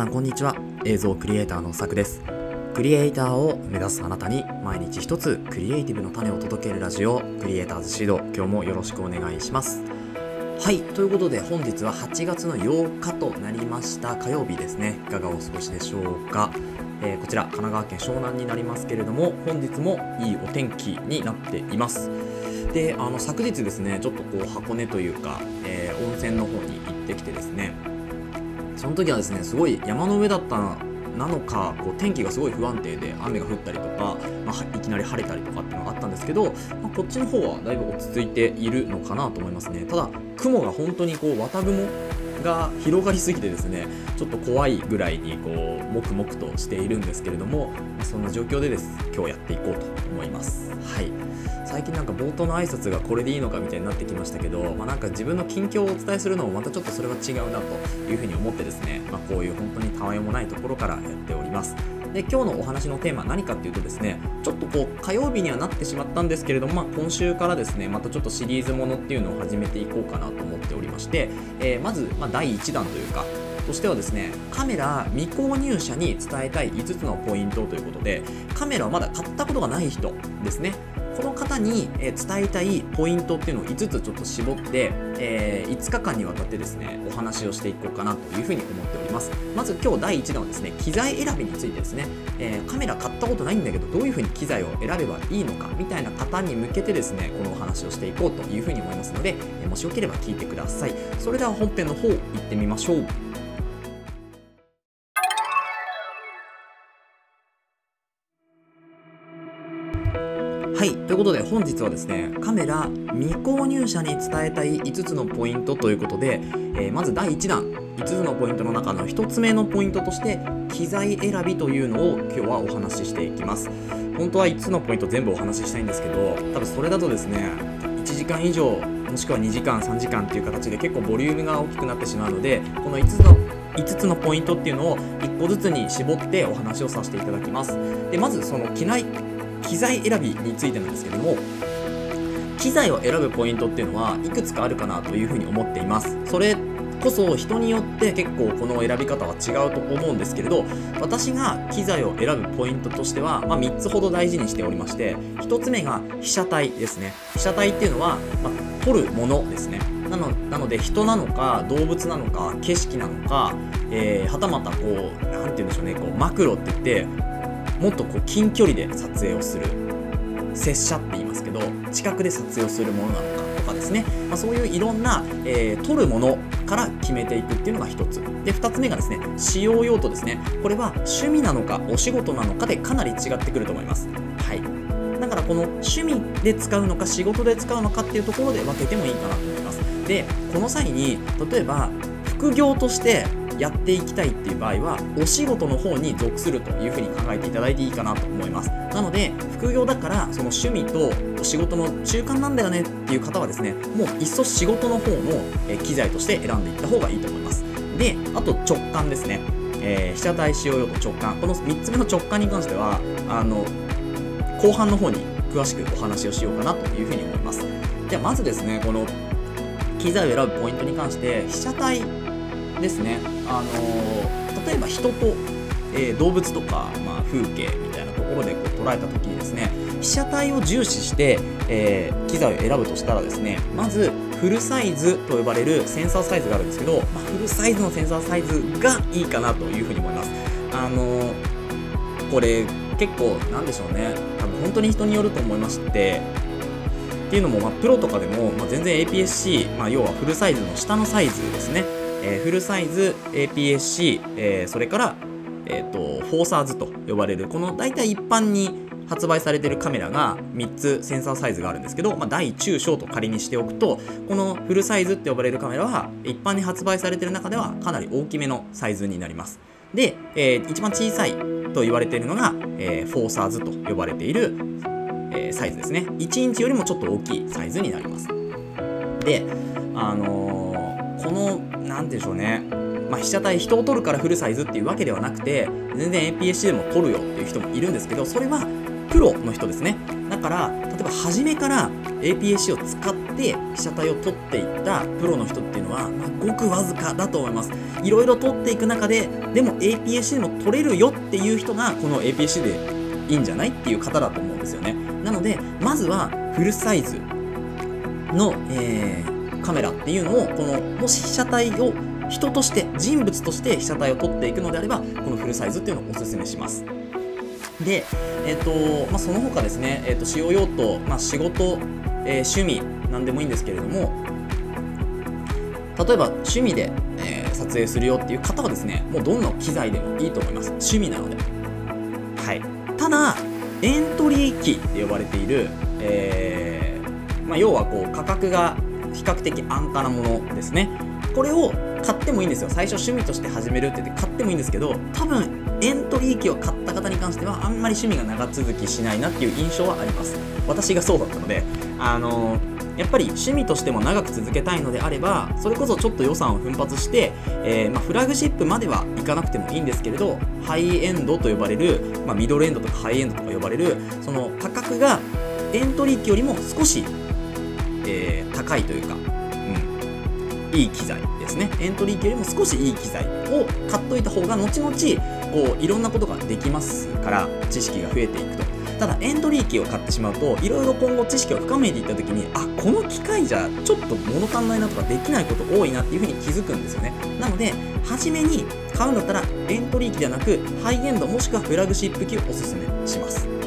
さんこんにちは。映像クリエイターのさくです。クリエイターを目指すあなたに毎日一つクリエイティブの種を届けるラジオクリエイターズシード。今日もよろしくお願いします。はい。ということで本日は8月の8日となりました。火曜日ですね。いかがお過ごしでしょうか、えー、こちら神奈川県湘南になりますけれども本日もいいお天気になっています。であの昨日ですねちょっとこう箱根というか、えー、温泉の方に行ってきてですねその時はですねすごい山の上だったなのかこう天気がすごい不安定で雨が降ったりとか、まあ、いきなり晴れたりとかっていうのがあったんですけど、まあ、こっちの方はだいぶ落ち着いているのかなと思いますね。ただ雲が本当にこう綿雲が広がりすぎてですねちょっと怖いぐらいにこうもくもくとしているんですけれどもそんな状況でです今日やっていこうと思います。はい。最近なんか冒頭の挨拶がこれでいいのかみたいになってきましたけど、まあ、なんか自分の近況をお伝えするのもまたちょっとそれは違うなというふうに思ってですね、まあ、こういう本当にたわいもないところからやっております。で今日のお話のテーマ何かっていうとですねちょっとこう火曜日にはなってしまったんですけれども、まあ、今週からですねまたちょっとシリーズものっていうのを始めていこうかなと思っておりまして、えー、まず、ま第1弾というかとしてはですねカメラ未購入者に伝えたい5つのポイントということでカメラをまだ買ったことがない人ですね。この方に伝えたいポイントっていうのを5つちょっと絞って、えー、5日間にわたってですねお話をしていこうかなというふうに思っております。ます。まず今日第1弾はですね機材選びについてですね、えー、カメラ買ったことないんだけどどういうふうに機材を選べばいいのかみたいな方に向けてですねこのお話をしていこうというふうに思いますので、えもしよければ聞いてください。それでは本編の方行ってみましょう。はい、ということで本日はですねカメラ未購入者に伝えたい5つのポイントということで、えー、まず第1弾5つのポイントの中の1つ目のポイントとして機材選びというのを今日はお話ししていきます。本当は5つのポイント全部お話ししたいんですけど多分それだとですね1時間以上もしくは2時間3時間っていう形で結構ボリュームが大きくなってしまうのでこの5つの5つのポイントっていうのを1個ずつに絞ってお話をさせていただきます。でまずその機内機材選びについてなんですけども機材を選ぶポイントっていうのはいくつかあるかなというふうに思っています。それこそ人によって結構この選び方は違うと思うんですけれど私が機材を選ぶポイントとしては、まあ、3つほど大事にしておりまして1つ目が被写体ですね。被写体っていうのは、まあ、撮るものですね。なのなので人なのか動物なのか景色なのか、えー、はたまたこう何て言うんでしょうね。こうマクロって言ってもっとこう近距離で撮影をする拙者って言いますけど近くで撮影をするものなのかとかですね、まあ、そういういろんな、えー、撮るものから決めていくっていうのが1つ。で2つ目がですね使用用途ですね。これは趣味なのかお仕事なのかでかなり違ってくると思います。はい。だからこの趣味で使うのか仕事で使うのかっていうところで分けてもいいかなと思います。でこの際に例えば副業としてやっていきたいっていう場合はお仕事の方に属するというふうに考えていただいていいかなと思います。なので副業だからその趣味とお仕事の中間なんだよねっていう方はですねもういっそ仕事の方の機材として選んでいった方がいいと思います。であと直感ですね。えー、被写体使用用途直感。この3つ目の直感に関してはあの後半の方に詳しくお話をしようかなというふうに思います。ではまずですねこの機材を選ぶポイントに関して被写体ですね、あの、例えば人と、えー、動物とか、まあ、風景みたいなところでこう捉えた時にですね被写体を重視して、えー、機材を選ぶとしたらですねまずフルサイズと呼ばれるセンサーサイズがあるんですけど、まあ、フルサイズのセンサーサイズがいいかなというふうに思います。あのこれ結構なんでしょうね。多分本当に人によると思いましてっていうのも、まあ、プロとかでも、まあ、全然 APS-C、まあ、要はフルサイズの下のサイズですね。えー、フルサイズ APS-C、えー、それから、えーと、フォーサーズと呼ばれるこの大体一般に発売されてるカメラが3つセンサーサイズがあるんですけど、まあ、大中小と仮にしておくとこのフルサイズって呼ばれるカメラは一般に発売されてる中ではかなり大きめのサイズになります。で、えー、一番小さいと言われているのが、えー、フォーサーズと呼ばれている、えー、サイズですね。1インチよりもちょっと大きいサイズになります。であのー、この何でしょうね。まあ、被写体人を撮るからフルサイズっていうわけではなくて全然 APS-C でも撮るよっていう人もいるんですけどそれはプロの人ですね。だから例えば初めから APS-C を使って被写体を撮っていったプロの人っていうのは、まあ、ごくわずかだと思います。いろいろ撮っていく中ででも APS-C でも撮れるよっていう人がこの APS-C でいいんじゃないっていう方だと思うんですよね。なのでまずはフルサイズの、えー、カメラっていうのをこのもし被写体を人として人物として被写体を撮っていくのであればこのフルサイズっていうのをおすすめします。で、えっ、ー、とまあ、その他ですね、えーと、使用用途、まあ、仕事、えー、趣味なんでもいいんですけれども例えば趣味で、えー、撮影するよっていう方はですねもうどんな機材でもいいと思います。趣味なので。はい。ただエントリー機って呼ばれている、えーまあ、要はこう価格が比較的安価なものですね。これを買ってもいいんですよ。最初趣味として始めるって言って買ってもいいんですけど多分エントリー機を買った方に関してはあんまり趣味が長続きしないなっていう印象はあります。私がそうだったのであのー、やっぱり趣味としても長く続けたいのであればそれこそちょっと予算を奮発して、えー、まあ、フラグシップまではいかなくてもいいんですけれどハイエンドと呼ばれる、まあ、ミドルエンドとかハイエンドとか呼ばれるその価格がエントリー機よりも少し、えー、高いというかうんいい機材ですね。エントリー機よりも少しいい機材を買っといた方が後々こういろんなことができますから知識が増えていくと。ただエントリー機を買ってしまうといろいろ今後知識を深めていった時にあこの機械じゃちょっと物足んないなとかできないこと多いなっていうふうに気づくんですよね。なので初めに買うんだったらエントリー機ではなくハイエンドもしくはフラグシップ機をおすすめします。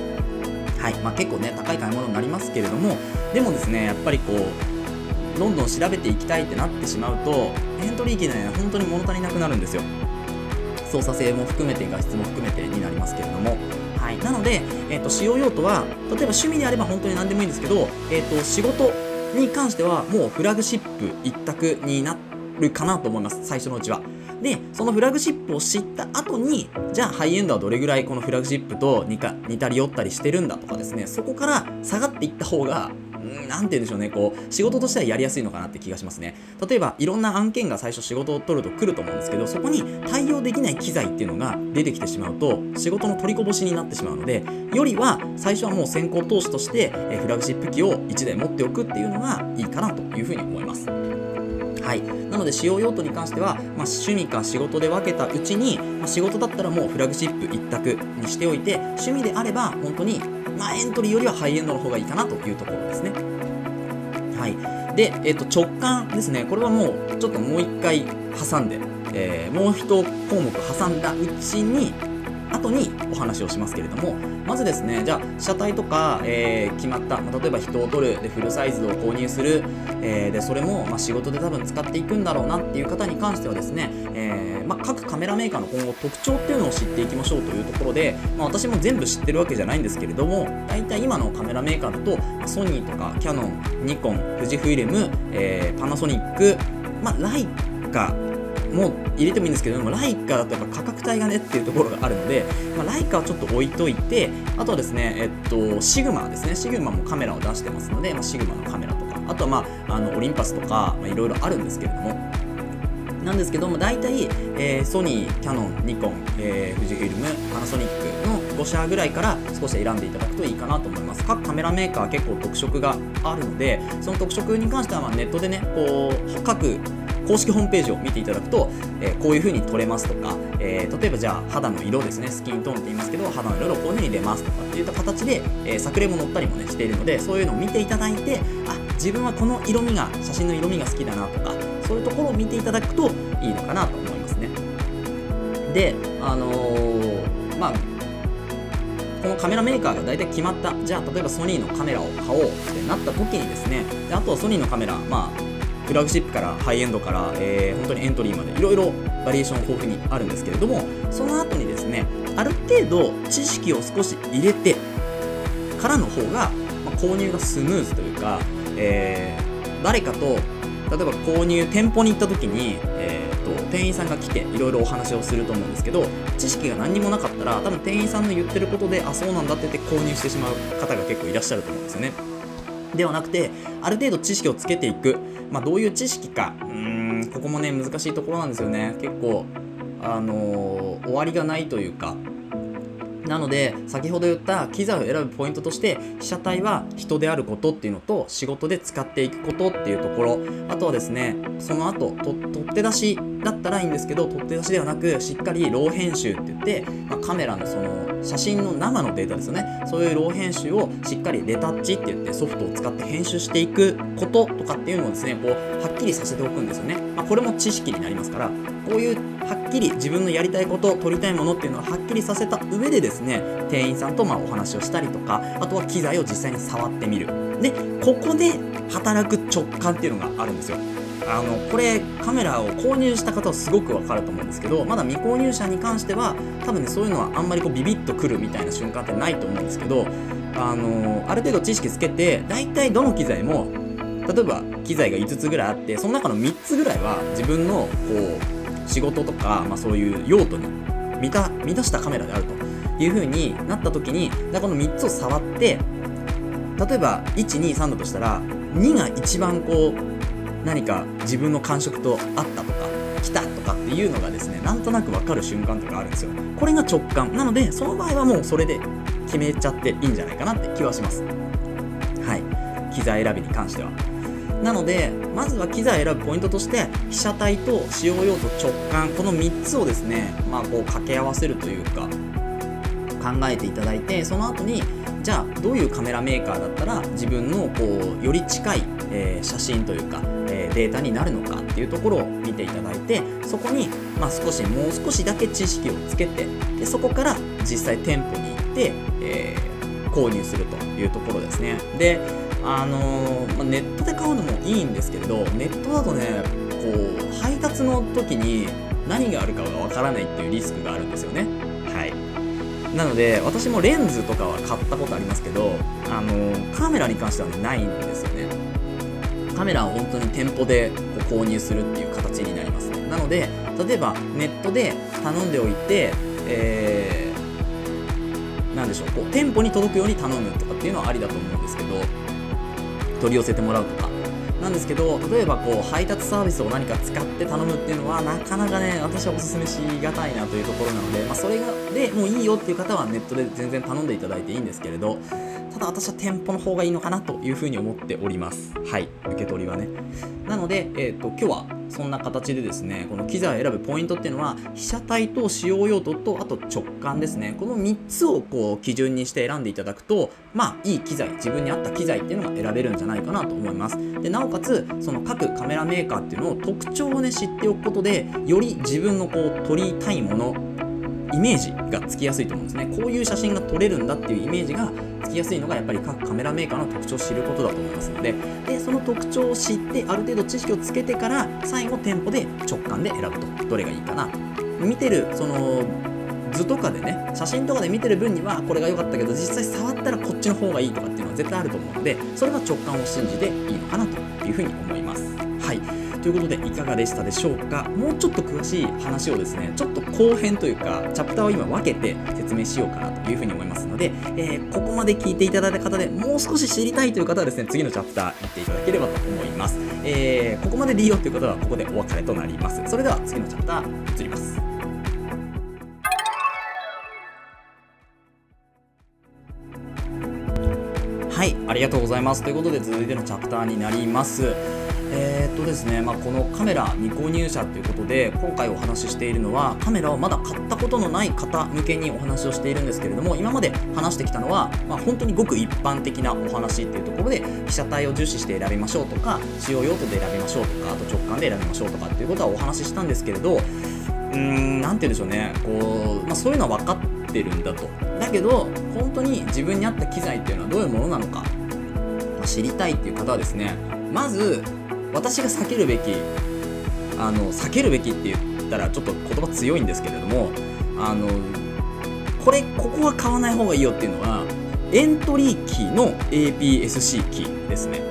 はい。まあ、結構ね高い買い物になりますけれどもでもですねやっぱりこうどんどん調べていきたいってなってしまうとエントリー機ね本当に物足りなくなるんですよ。操作性も含めて画質も含めてになりますけれども。はい、なので、えーと、使用用途は例えば趣味であれば本当に何でもいいんですけど、えーと、仕事に関してはもうフラグシップ一択になるかなと思います。最初のうちは。でそのフラグシップを知った後にじゃあハイエンドはどれぐらいこのフラグシップと似か似たり寄ったりしてるんだとかですねそこから下がっていった方が何て言うんでしょうね、こう、仕事としてはやりやすいのかなって気がしますね。例えば、いろんな案件が最初仕事を取ると来ると思うんですけど、そこに対応できない機材っていうのが出てきてしまうと、仕事の取りこぼしになってしまうので、よりは最初はもう先行投資として、えフラグシップ機を1台持っておくっていうのがいいかなというふうに思います。はい、なので使用用途に関しては、まあ、趣味か仕事で分けたうちに、まあ、仕事だったらもうフラグシップ一択にしておいて趣味であれば本当にまあ、エントリーよりはハイエンドの方がいいかなというところですね。はい。で、えっ、と、直感ですね。これはもう、ちょっともう一回挟んで、えー、もう一項目挟んだうちに、後にお話をしますけれどもまずですねじゃあ車体とか、えー、決まった、まあ、例えば人を撮るでフルサイズを購入する、えー、でそれも、まあ、仕事で多分使っていくんだろうなっていう方に関してはですね、えー、まあ、各カメラメーカーの今後特徴っていうのを知っていきましょうというところで、ま私も全部知ってるわけじゃないんですけれども大体今のカメラメーカーだと、ソニーとかキャノンニコン富士フイレム、えパナソニック、まあ、ライカも入れてもいいんですけどもライカだとやっぱ価格帯がねっていうところがあるので、まあ、ライカはちょっと置いといてあとはですねえっとシグマですね。シグマもカメラを出してますので、まあ、シグマのカメラとかあとはまああのオリンパスとかいろいろあるんですけれども。なんですけども大体、えー、ソニー、キャノン、ニコン、えー、富士フィルム、パナソニックの5社ぐらいから少し選んでいただくといいかなと思います。各カメラメーカー結構特色があるのでその特色に関してはまネットでねこう各公式ホームページを見ていただくと、えー、こういう風に撮れますとか、えー、例えばじゃあ肌の色ですねスキントーンって言いますけど肌の色をこういう風に出ますとかっていった形で、え、作例も載ったりもねしているのでそういうのを見ていただいてあ自分はこの色味が写真の色味が好きだなとかそういうところを見ていただくといいのかなと思いますね。であの、まあこのカメラメーカーが大体決まったじゃあ例えばソニーのカメラを買おうってなった時にですねであとはソニーのカメラまあフラグシップからハイエンドから、えー、本当にエントリーまでいろいろバリエーション豊富にあるんですけれどもその後にですねある程度知識を少し入れてからの方が、まあ、購入がスムーズというか、えー、誰かと例えば購入店舗に行った時に、えーと、店員さんが来ていろいろお話をすると思うんですけど知識が何にもなかったら多分店員さんの言ってることであそうなんだって言って購入してしまう方が結構いらっしゃると思うんですよね。ではなくてある程度知識をつけていく。まあ、どういう知識か。うんここもね難しいところなんですよね。結構あのー、終わりがないというか。なので先ほど言った機材を選ぶポイントとして被写体は人であることっていうのと仕事で使っていくことっていうところ。あとはですねその後と取って出しだったらいいんですけど取って出しではなくしっかりロー編集って言って、まあ、カメラのその写真の生のデータですよね。そういうロー編集をしっかりレタッチって言ってソフトを使って編集していくこととかっていうのをですねこうはっきりさせておくんですよね、まあ、これも知識になりますからこういうはっきり自分のやりたいこと撮りたいものっていうのをはっきりさせた上でですね店員さんとまお話をしたりとかあとは機材を実際に触ってみる。でここで働く直感っていうのがあるんですよ。あのこれカメラを購入した方はすごくわかると思うんですけどまだ未購入者に関しては多分ねそういうのはあんまりこうビビッとくるみたいな瞬間ってないと思うんですけどあのある程度知識つけて大体どの機材も例えば機材が5つぐらいあってその中の3つぐらいは自分のこう仕事とか、まあ、そういう用途に満た満たしたカメラであるという風になった時にこの3つを触って例えば123だとしたら2が一番こう何か自分の感触と合ったとか来たとかっていうのがですねなんとなく分かる瞬間とかあるんですよ。これが直感。なのでその場合はもうそれで決めちゃっていいんじゃないかなって気はします。はい。機材選びに関しては。なのでまずは機材選ぶポイントとして被写体と使用用途直感。この3つをですねまあこう掛け合わせるというか考えていただいてその後にじゃあどういうカメラメーカーだったら自分のこうより近い、えー、写真というかデータになるのかっていうところを見ていただいてそこに、まあ、少しもう少しだけ知識をつけてでそこから実際店舗に行って、えー、購入するというところですね。であのー、まあ、ネットで買うのもいいんですけれどネットだとねこう配達の時に何があるかがわからないっていうリスクがあるんですよね。はい。なので私もレンズとかは買ったことありますけどあの、カメラに関してはねないんですよね。カメラを本当に店舗でこう購入するっていう形になりますなので例えばネットで頼んでおいて、えー、なんでしょうこう店舗に届くように頼むとかっていうのはありだと思うんですけど取り寄せてもらうとか。なんですけど例えばこう配達サービスを何か使って頼むっていうのはなかなかね私はおすすめしがたいなというところなので、まあ、それがでもういいよっていう方はネットで全然頼んでいただいていいんですけれどただ私は店舗の方がいいのかなというふうに思っております。はい受け取りはね。なので、えーと、今日はそんな形でですねこの機材を選ぶポイントっていうのは被写体と使用用途とあと直感ですね。この3つをこう基準にして選んでいただくとまあいい機材自分に合った機材っていうのが選べるんじゃないかなと思います。でなおかつその各カメラメーカーっていうのを特徴をね知っておくことでより自分のこう撮りたいものイメージがつきやすいと思うんですね。こういう写真が撮れるんだっていうイメージがつきやすいのがやっぱり各カメラメーカーの特徴を知ることだと思いますので。でその特徴を知ってある程度知識をつけてから最後店舗で直感で選ぶと。どれがいいかな見てるその図とかでね写真とかで見てる分にはこれが良かったけど実際触ったらこっちの方がいいとかっていうのは絶対あると思うのでそれは直感を信じていいのかなというふうに思います。はい。ということでいかがでしたでしょうか？もうちょっと詳しい話をですねちょっと後編というかチャプターを今分けて説明しようかなというふうに思いますので、えー、ここまで聞いていただいた方でもう少し知りたいという方はですね次のチャプター行っていただければと思います、えー、ここまででいいよという方はここでお別れとなりますそれでは次のチャプター移りますはい、ありがとうございます。ということで続いてのチャプターになります。えー、っとですね、まあ、このカメラ未購入者ということで今回お話ししているのはカメラをまだ買ったことのない方向けにお話をしているんですけれども今まで話してきたのは、まあ、本当にごく一般的なお話っていうところで被写体を重視して選びましょうとか使用用途で選びましょうとかあと直感で選びましょうとかっていうことはお話ししたんですけれどうーん何て言うんでしょうねこう、まあ、そういうのは分かってるんだと。だけど本当に自分に合った機材っていうのはどういうものなのか、ま、知りたいっていう方はですねまず私が避けるべきあの避けるべきって言ったらちょっと言葉強いんですけれどもあのこれここは買わない方がいいよっていうのはエントリー機の APS-C 機ですね。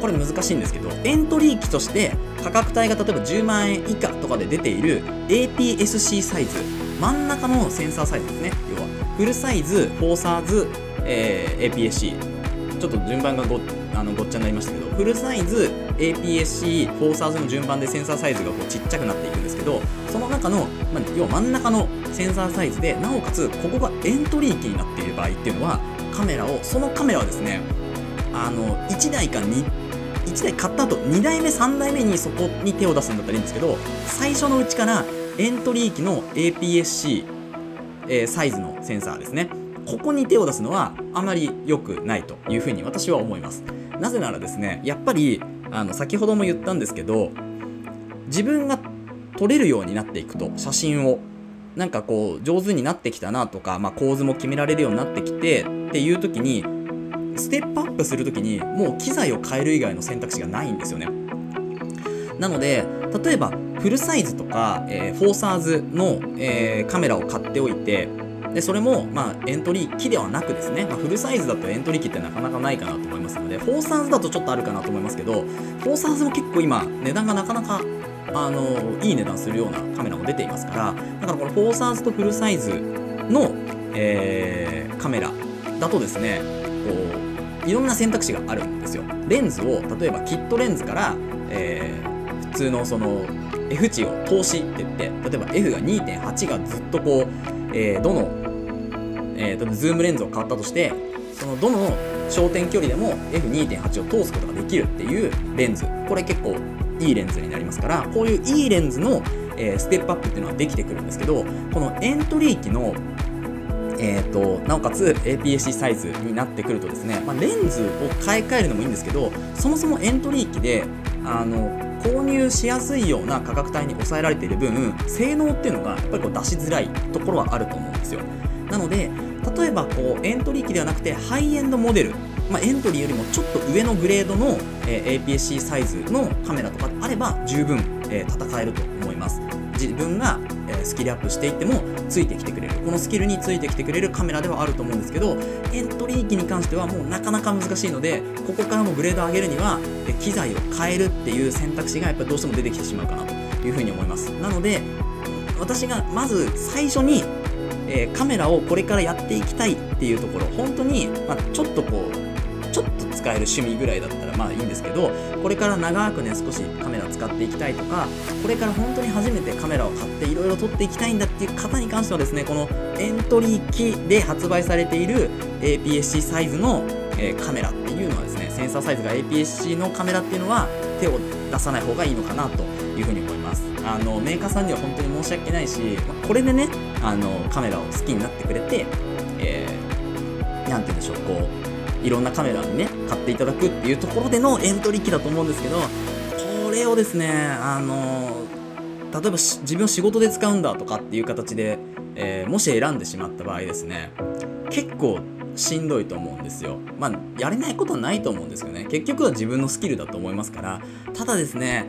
これ難しいんですけどエントリー機として価格帯が例えば10万円以下とかで出ている APS-C サイズ真ん中のセンサーサイズですね。要はフルサイズフォーサーズ、えー、APS-C ちょっと順番がごあのごっちゃになりましたけどフルサイズ APS-C、フォーサーズの順番でセンサーサイズがこうちっちゃくなっていくんですけどその中の、まあ、要は真ん中のセンサーサイズでなおかつここがエントリー機になっている場合っていうのはカメラをそのカメラはですねあの1台か2 1台買った後2台目3台目にそこに手を出すんだったらいいんですけど最初のうちからエントリー機の APS-C、えー、サイズのセンサーですね。ここに手を出すのはあまり良くないというふうに私は思います。なぜならですねやっぱりあの先ほども言ったんですけど自分が撮れるようになっていくと写真をなんかこう上手になってきたなとか、まあ、構図も決められるようになってきてっていう時にステップアップする時にもう機材を変える以外の選択肢がないんですよね。なので例えばフルサイズとか、えー、フォーサーズの、えー、カメラを買っておいてでそれも、まあ、エントリー機ではなくですね、まあ、フルサイズだとエントリー機ってなかなかないかなと思いますので、フォーサーズだとちょっとあるかなと思いますけど、フォーサーズも結構今、値段がなかなか、あのいい値段するようなカメラも出ていますから、だからこのフォーサーズとフルサイズの、えー、カメラだとですね、こう、いろんな選択肢があるんですよ。レンズを、例えばキットレンズから、えー、普通のその F 値を通しって言って、例えば F が2.8がずっとこう、えー、どのえー、ズームレンズを買ったとしてそのどの焦点距離でも F2.8 を通すことができるっていうレンズ。これ結構いいレンズになりますからこういういいレンズの、えー、ステップアップっていうのはできてくるんですけどこのエントリー機のえーと、なおかつ APS-C サイズになってくるとですね、まあ、レンズを買い替えるのもいいんですけどそもそもエントリー機であの購入しやすいような価格帯に抑えられている分性能っていうのがやっぱりこう出しづらいところはあると思うんですよ。なので例えばこうエントリー機ではなくてハイエンドモデル、まあ、エントリーよりもちょっと上のグレードの、え、APS-C サイズのカメラとかあれば十分、え、戦えると思います。自分が、え、スキルアップしていってもついてきてくれる。このスキルについてきてくれるカメラではあると思うんですけどエントリー機に関してはもうなかなか難しいのでここからもグレードを上げるには、え機材を変えるっていう選択肢がやっぱどうしても出てきてしまうかなというふうに思います。なので私がまず最初にえー、カメラをこれからやっていきたいっていうところ本当に、まあ、ちょっとこうちょっと使える趣味ぐらいだったらまあいいんですけどこれから長くね少しカメラ使っていきたいとかこれから本当に初めてカメラを買っていろいろ撮っていきたいんだっていう方に関してはですねこのエントリー機で発売されている APS-C サイズの、えー、カメラっていうのはですねセンサーサイズが APS-C のカメラっていうのは手を出さない方がいいのかなというふうに思います。あのメーカーさんには本当に申し訳ないし、これでねあのカメラを好きになってくれて、えー、て言うんでしょうこういろんなカメラにね買っていただくっていうところでのエントリー機だと思うんですけどこれをですねあの例えば自分を仕事で使うんだとかっていう形で、えー、もし選んでしまった場合ですね結構しんどいと思うんですよ。まあ、やれないことはないと思うんですよね。結局は自分のスキルだと思いますから、ただですね、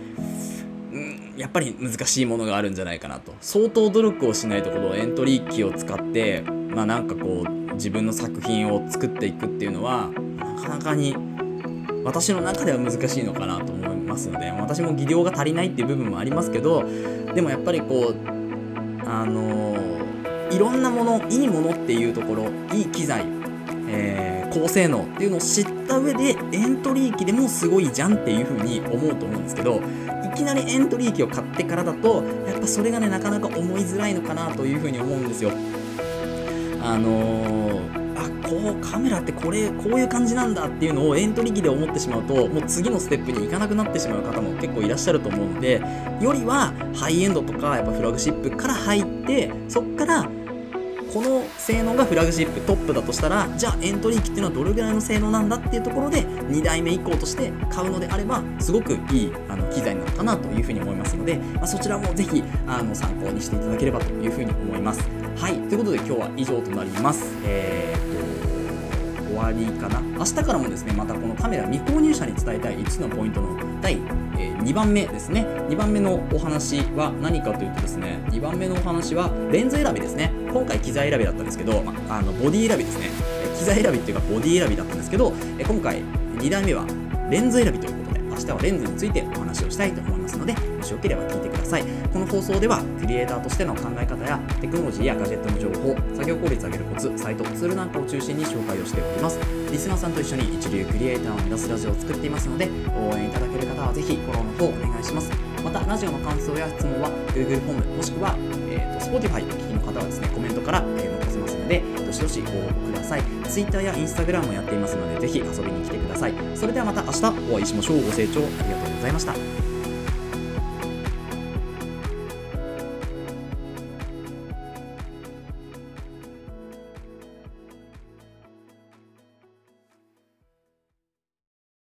やっぱり難しいものがあるんじゃないかなと。相当努力をしないとこのエントリー機を使ってまあなんかこう自分の作品を作っていくっていうのはなかなかに私の中では難しいのかなと思いますので私も技量が足りないっていう部分もありますけどでもやっぱりこうあのいろんなものいいものっていうところいい機材、えー、高性能っていうのを知った上でエントリー機でもすごいじゃんっていう風に思うと思うんですけどきなりエントリー機を買ってからだとやっぱそれがねなかなか思いづらいのかなというふうに思うんですよ。あのー、あこうカメラってこれこういう感じなんだっていうのをエントリー機で思ってしまうともう次のステップに行かなくなってしまう方も結構いらっしゃると思うのでよりはハイエンドとかやっぱフラグシップから入ってそっからこの性能がフラグシップトップだとしたらじゃあエントリー機っていうのはどれぐらいの性能なんだっていうところで2代目以降として買うのであればすごくいいあの機材なのかなというふうに思いますので、まあ、そちらもぜひあの参考にしていただければというふうに思います。はいということで今日は以上となります。えー、終わりかな。明日からもですねまたこのカメラ未購入者に伝えたい5つのポイントの第2番目ですね。2番目のお話は何かというとですね2番目のお話はレンズ選びですね。今回機材選びだったんですけど、まあ、のボディ選びですね。機材選びっていうかボディ選びだったんですけど今回2台目はレンズ選びということで明日はレンズについてお話をしたいと思いますのでもしよければ聞いてください。この放送ではクリエイターとしての考え方やテクノロジーやガジェットの情報作業効率を上げるコツサイトツールなんかを中心に紹介をしております。リスナーさんと一緒に一流クリエイターを目指すラジオを作っていますので応援いただける方はぜひフォローの方お願いします。またラジオの感想や質問は Google フォームもしくは、えー、と Spotify お聞きの方はですねコメントから、えー、残せますのでどしどしご応募ください。Twitter や Instagram もやっていますのでぜひ遊びに来てください。それではまた明日お会いしましょう。ご清聴ありがとうございました。